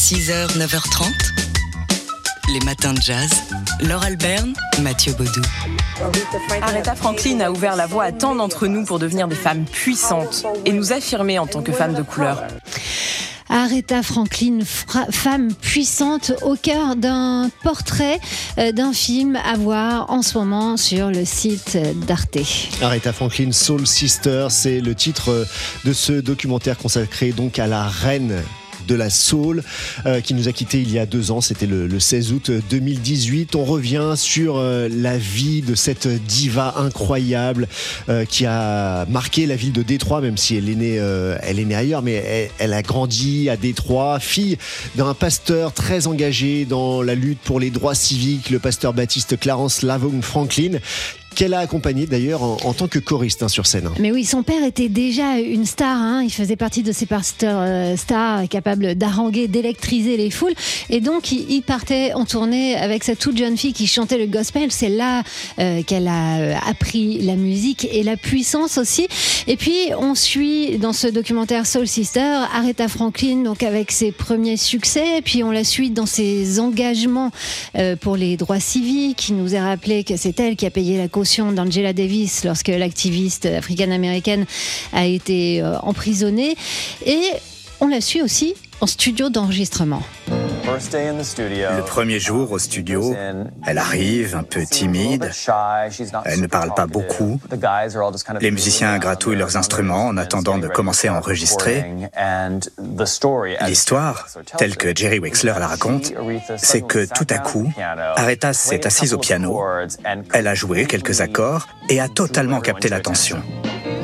6h, 9h30. Les matins de jazz. Laure Alberne, Mathieu Baudou. Aretha Franklin a ouvert la voie à tant d'entre nous pour devenir des femmes puissantes et nous affirmer en tant que femmes de couleur. Aretha Franklin, femme puissante au cœur d'un portrait euh, d'un film à voir en ce moment sur le site d'Arte. Aretha Franklin, Soul Sister, c'est le titre de ce documentaire consacré donc à la reine de la Soul, euh, qui nous a quittés il y a deux ans. C'était le, 16 août 2018. On revient sur euh, la vie de cette diva incroyable euh, qui a marqué la ville de Détroit, même si elle est née, elle est née ailleurs, mais elle, a grandi à Détroit, fille d'un pasteur très engagé dans la lutte pour les droits civiques, le pasteur baptiste Clarence Lavon Franklin, qu'elle a accompagné d'ailleurs en, tant que choriste hein, sur scène. Mais oui, son père était déjà une star. Hein. Il faisait partie de ces pasteurs euh, stars capables d'haranguer, d'électriser les foules. Et donc, il, partait en tournée avec cette toute jeune fille qui chantait le gospel. C'est là euh, qu'elle a euh, appris la musique et la puissance aussi. Et puis, on suit dans ce documentaire Soul Sister Aretha Franklin, donc avec ses premiers succès. Puis, on la suit dans ses engagements pour les droits civiques. Il nous a rappelé que c'est elle qui a payé la d'Angela Davis lorsque l'activiste africaine-américaine a été euh, emprisonnée. Et on la suit aussi en studio d'enregistrement. Le premier jour au studio, elle arrive un peu timide, elle ne parle pas beaucoup. Les musiciens gratouillent leurs instruments en attendant de commencer à enregistrer. L'histoire, telle que Jerry Wexler la raconte, c'est que tout à coup, Aretha s'est assise au piano, elle a joué quelques accords et a totalement capté l'attention.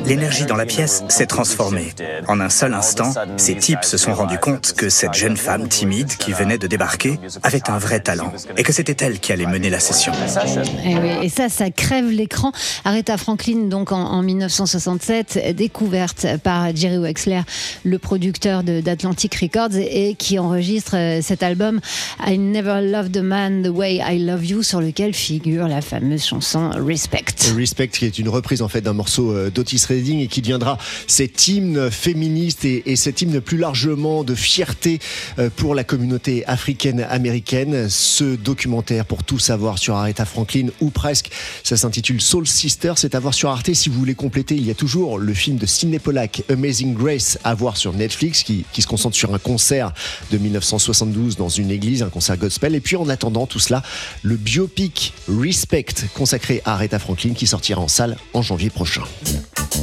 L'énergie dans la pièce s'est transformée. En un seul instant, ces types se sont rendus compte que cette jeune femme timide qui venait de débarquer avait un vrai talent et que c'était elle qui allait mener la session. Et, eh oui, et ça, ça crève l'écran. Aretha Franklin, donc en, 1967, découverte par Jerry Wexler, le producteur d'Atlantic Records, et qui enregistre euh, cet album I Never Loved a Man the Way I Love You, sur lequel figure la fameuse chanson Respect. Respect, qui est une reprise en fait d'un morceau euh, d'Otis Redding et qui deviendra cet hymne féministe et, cet hymne plus largement de fierté euh, pour la communauté africaine-américaine. Ce documentaire pour tout savoir sur Aretha Franklin ou presque, ça s'intitule Soul Sister, c'est à voir sur Arte. Si vous voulez compléter, il y a toujours le film de Sidney Pollack, Amazing Grace, à voir sur Netflix, qui, qui se concentre sur un concert de 1972 dans une église, un concert gospel. Et puis en attendant tout cela, le biopic Respect consacré à Aretha Franklin qui sortira en salle en janvier prochain.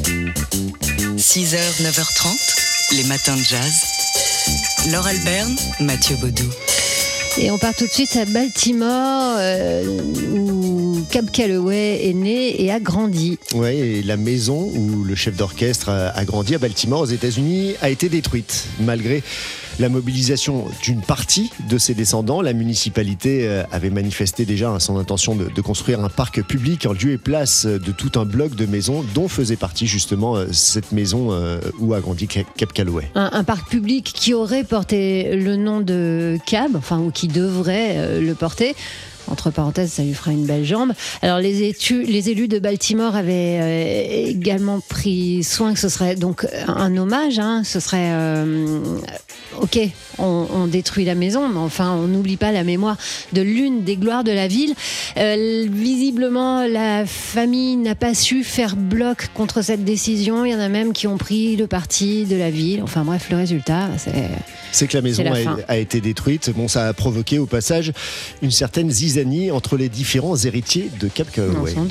6h, 9h30, les matins de jazz. Laure Alberne, Mathieu Baudou. Et on part tout de suite à Baltimore, euh, où Cab Calloway est né et a grandi. Oui, et la maison où le chef d'orchestre a grandi à Baltimore, aux États-Unis, a été détruite, malgré la mobilisation d'une partie de ses descendants. La municipalité euh, avait manifesté déjà son intention de, construire un parc public en lieu et place de tout un bloc de maisons dont faisait partie justement euh, cette maison euh, où a grandi Cap Calloway. Un, parc public qui aurait porté le nom de Cab, enfin ou qui devrait le porter. Entre parenthèses, ça lui fera une belle jambe. Alors les, les élus de Baltimore avaient également pris soin que ce serait donc un hommage. Hein. ce serait ok, on, détruit la maison, mais enfin, on n'oublie pas la mémoire de l'une des gloires de la ville. Euh, visiblement, la famille n'a pas su faire bloc contre cette décision. Il y en a même qui ont pris le parti de la ville. Enfin bref, le résultat, c'est... C'est que la maison a, été détruite. Bon, ça a provoqué au passage une certaine zizanie entre les différents héritiers de Cap. Sans.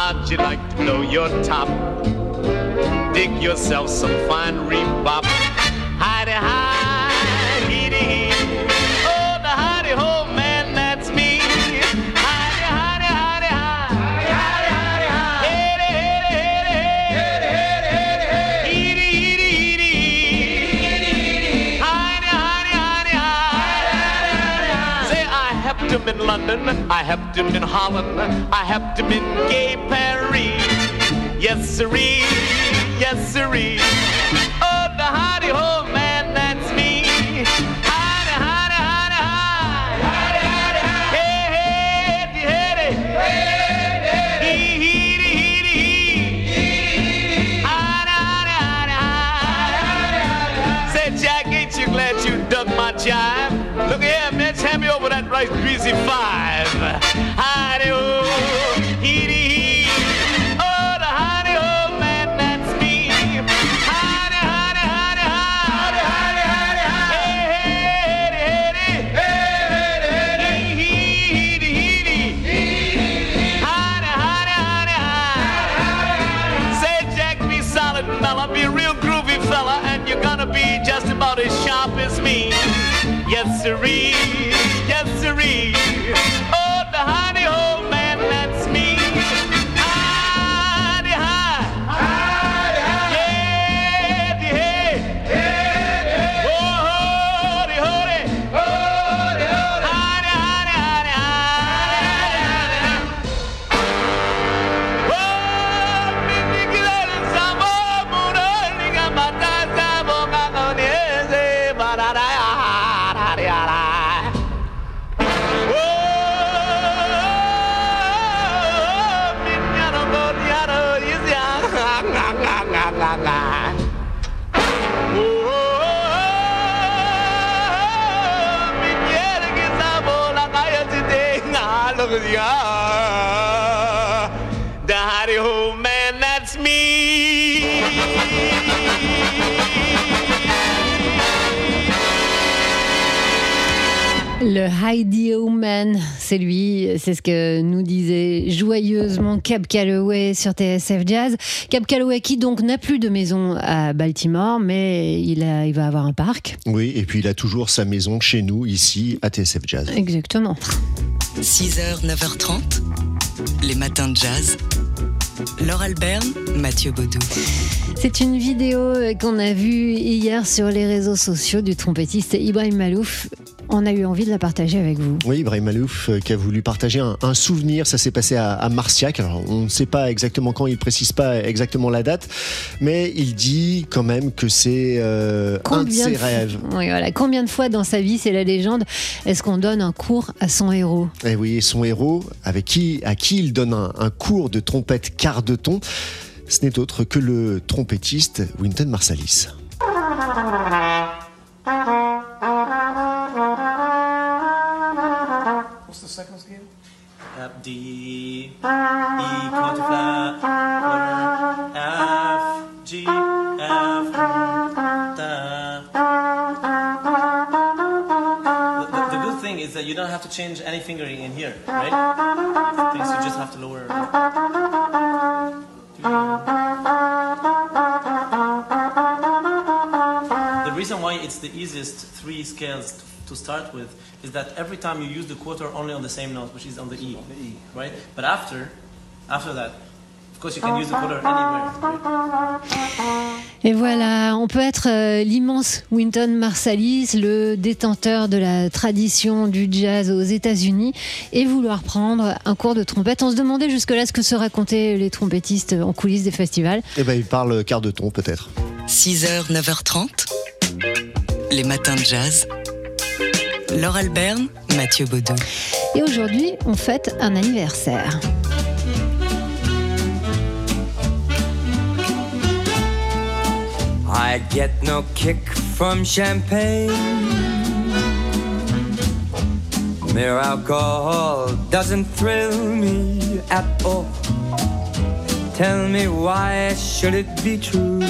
How'd you like to blow your top? Dig yourself some fine rebop. Him in London, I helped him in Holland, I helped him in gay Paris. Yes, sirree, yes, sirree. Oh, the howdy ho 65. Hidey ho, heedy hee. Oh, the honey, ho man, that's me. Honey, honey, honey, honey, honey, honey, honey, honey, Hey, hey, heady, heady. honey, honey, honey, honey, honey, honey, honey. Say, Jack, be solid, fella. Be a real groovy fella, and you're gonna be just about as sharp as me. Yes, siree. Yes. The howdy ho man, that's me. Le Heidi Man, c'est lui, c'est ce que nous disait joyeusement Cab Calloway sur TSF Jazz. Cab Calloway qui donc n'a plus de maison à Baltimore, mais il, a, il va avoir un parc. Oui, et puis il a toujours sa maison chez nous, ici, à TSF Jazz. Exactement. 6h, 9h30, les matins de jazz. Laure Alberne, Mathieu Baudou. C'est une vidéo qu'on a vue hier sur les réseaux sociaux du trompettiste Ibrahim Malouf. On a eu envie de la partager avec vous. Oui, Ibrahim Malouf euh, qui a voulu partager un, un souvenir. Ça s'est passé à, à, Marciac. Alors, on ne sait pas exactement quand, il précise pas exactement la date, mais il dit quand même que c'est euh, un de ses de rêves. Oui, voilà. Combien de fois dans sa vie, c'est la légende, est-ce qu'on donne un cours à son héros? Et oui, son héros, avec qui, à qui il donne un, un cours de trompette quart de ton, ce n'est autre que le trompettiste Wynton Marsalis. The second scale? Uh, E, quarter, F, G, F, da. The, the, the good thing is that you don't have to change any fingering in here, right? Things you just have to lower. The reason why it's the easiest three scales to start with is that every time you use the quarter only on the same note, which is on the E, right? But after, after that, of course you can use the quarter anywhere. Right? Et voilà, on peut être euh, l'immense Wynton Marsalis, le détenteur de la tradition du jazz aux États-Unis, et vouloir prendre un cours de trompette. On se demandait jusque-là ce que se racontaient les trompettistes en coulisses des festivals. Eh ben, il parle quart de ton peut-être. 6h, 9h30, les matins de jazz. Laure Alberne, Mathieu Baudou. Et aujourd'hui, on fête un anniversaire. I get no kick from champagne. Mere alcohol doesn't thrill me at all. Tell me why should it be true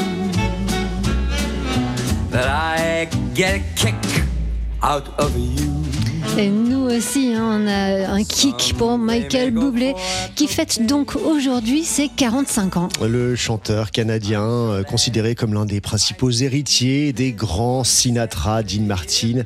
that I get a kick out of you? Et nous aussi, hein, on a un kick pour Michael Bublé qui fête donc aujourd'hui ses 45 ans. Le chanteur canadien, euh, considéré comme l'un des principaux héritiers des grands Sinatra, Dean Martin.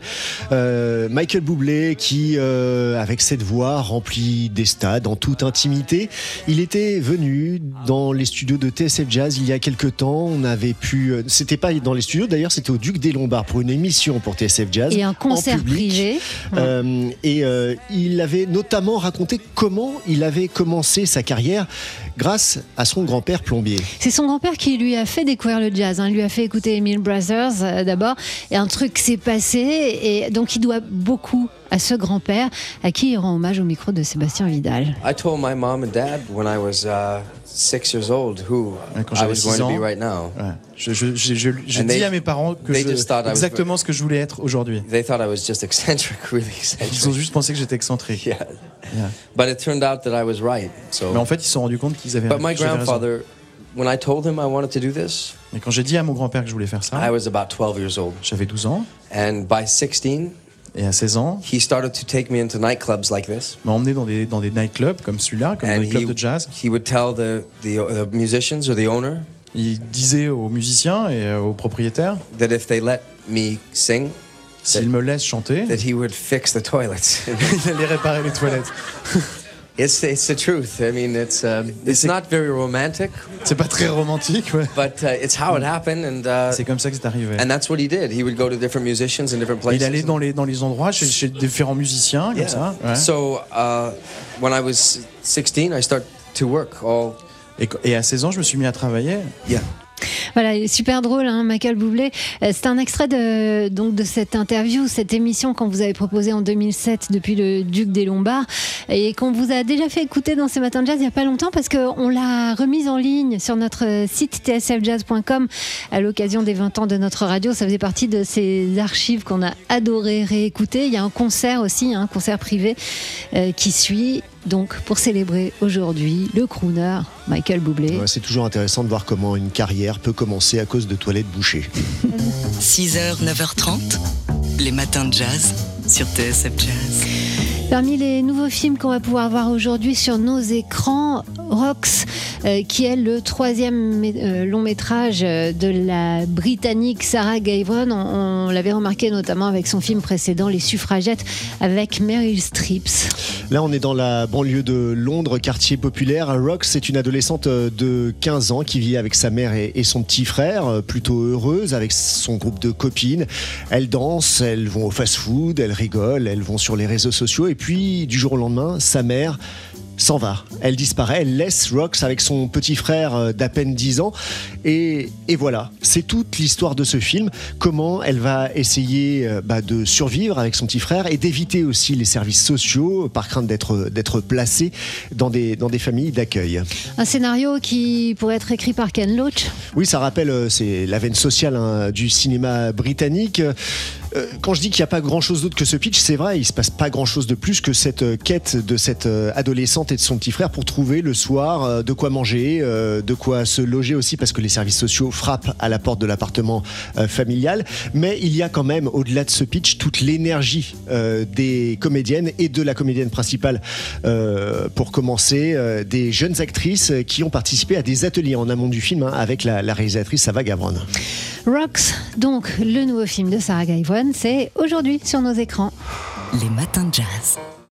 Euh, Michael Bublé qui, euh, avec cette voix, remplit des stades en toute intimité. Il était venu dans les studios de TSF Jazz il y a quelques temps. On avait pu... C'était pas dans les studios d'ailleurs, c'était au Duc des Lombards pour une émission pour TSF Jazz. Et un concert public. privé. Euh, et euh, il avait notamment raconté comment il avait commencé sa carrière grâce à son grand-père plombier. C'est son grand-père qui lui a fait découvrir le jazz. hein. Il lui a fait écouter Emile Brothers euh, d'abord. Et un truc s'est passé. Et donc, il doit beaucoup à ce grand-père à qui il rend hommage au micro de Sébastien Vidal. I told my mom and dad when I was uh, six years old who quand I was going to be ans. right now. Ouais. Je, je, je, je, je And dis they- à mes parents que je, just thought I was- exactement ce que je voulais être aujourd'hui. They thought I was just eccentric, really Ils ont eccentric. juste pensé que j'étais excentrique. Yeah. Yeah. But it turned out that I was right. So, Mais en fait, ils se sont rendus compte qu'ils avaient, but my j'avais raison. grandfather, when I told him I wanted to do this, Et quand j'ai dit à mon grand-père que je voulais faire I ça, was about 12 years old. j'avais 12 ans. And by 16, Et à 16 ans, he started to take me into nightclubs like this. il m'a emmené dans des, dans des nightclubs comme celui-là, comme des clubs he, de jazz. he would tell the, the, the musicians or the owner Il disait aux musiciens et euh, aux propriétaires, that if they let me sing, me chanter, that he would fix the toilets. il allait réparer les toilettes. it's, it's the truth. I mean, it's, um, it's not very romantic, C'est pas très romantique, ouais. but uh, it's how it happened. And, uh, C'est comme ça que c'est arrivé. and that's what he did. He would go to different musicians in different places. Il allait dans les, dans les endroits chez, chez différents musiciens, comme Yeah. ça. ouais. So uh, when I was 16, I started to work all. Et, et à 16 ans, je me suis mis à travailler. Yeah. Voilà, super drôle, hein, Michael Bublé. Euh, C'est un extrait de, donc, de cette interview, cette émission qu'on vous avait proposée en 2007 depuis le Duc des Lombards et qu'on vous a déjà fait écouter dans ces matins de jazz il n'y a pas longtemps parce qu'on l'a remise en ligne sur notre site tsfjazz.com à l'occasion des 20 ans de notre radio. Ça faisait partie de ces archives qu'on a adoré réécouter. Il y a un concert aussi, un concert privé euh, qui suit. Donc, pour célébrer aujourd'hui le crooner Michael Bublé. Ouais, c'est toujours intéressant de voir comment une carrière peut commencer à cause de toilettes bouchées. 6h, 9h30, les matins de jazz sur TSF Jazz. Parmi les nouveaux films qu'on va pouvoir voir aujourd'hui sur nos écrans, Rox, euh, qui est le troisième euh, long métrage euh, de la britannique Sarah Gavron. On, l'avait remarqué notamment avec son film précédent, Les Suffragettes, avec Meryl Streep. Là, on est dans la banlieue de Londres, quartier populaire. Rox, c'est une adolescente de 15 ans qui vit avec sa mère et, et son petit frère, plutôt heureuse avec son groupe de copines. Elles dansent, elles vont au fast-food, elles rigolent, elles vont sur les réseaux sociaux. Et puis, du jour au lendemain, sa mère s'en va. Elle disparaît, elle laisse Rox avec son petit frère euh, d'à peine 10 ans. Et, et voilà, c'est toute l'histoire de ce film. Comment elle va essayer euh, bah, de survivre avec son petit frère et d'éviter aussi les services sociaux par crainte d'être d'être placée dans des, dans des familles d'accueil. Un scénario qui pourrait être écrit par Ken Loach. Oui, ça rappelle, euh, c'est la veine sociale hein, du cinéma britannique. Euh, Quand je dis qu'il n'y a pas grand-chose d'autre que ce pitch, c'est vrai, il se passe pas grand-chose de plus que cette euh, quête de cette euh, adolescente et de son petit frère pour trouver le soir de quoi manger, de quoi se loger aussi, parce que les services sociaux frappent à la porte de l'appartement familial. Mais il y a quand même, au-delà de ce pitch, toute l'énergie des comédiennes et de la comédienne principale, pour commencer, des jeunes actrices qui ont participé à des ateliers en amont du film hein, avec la, réalisatrice Sava Gavron. Rox, donc le nouveau film de Sarah C'est aujourd'hui sur nos écrans. Les matins de jazz.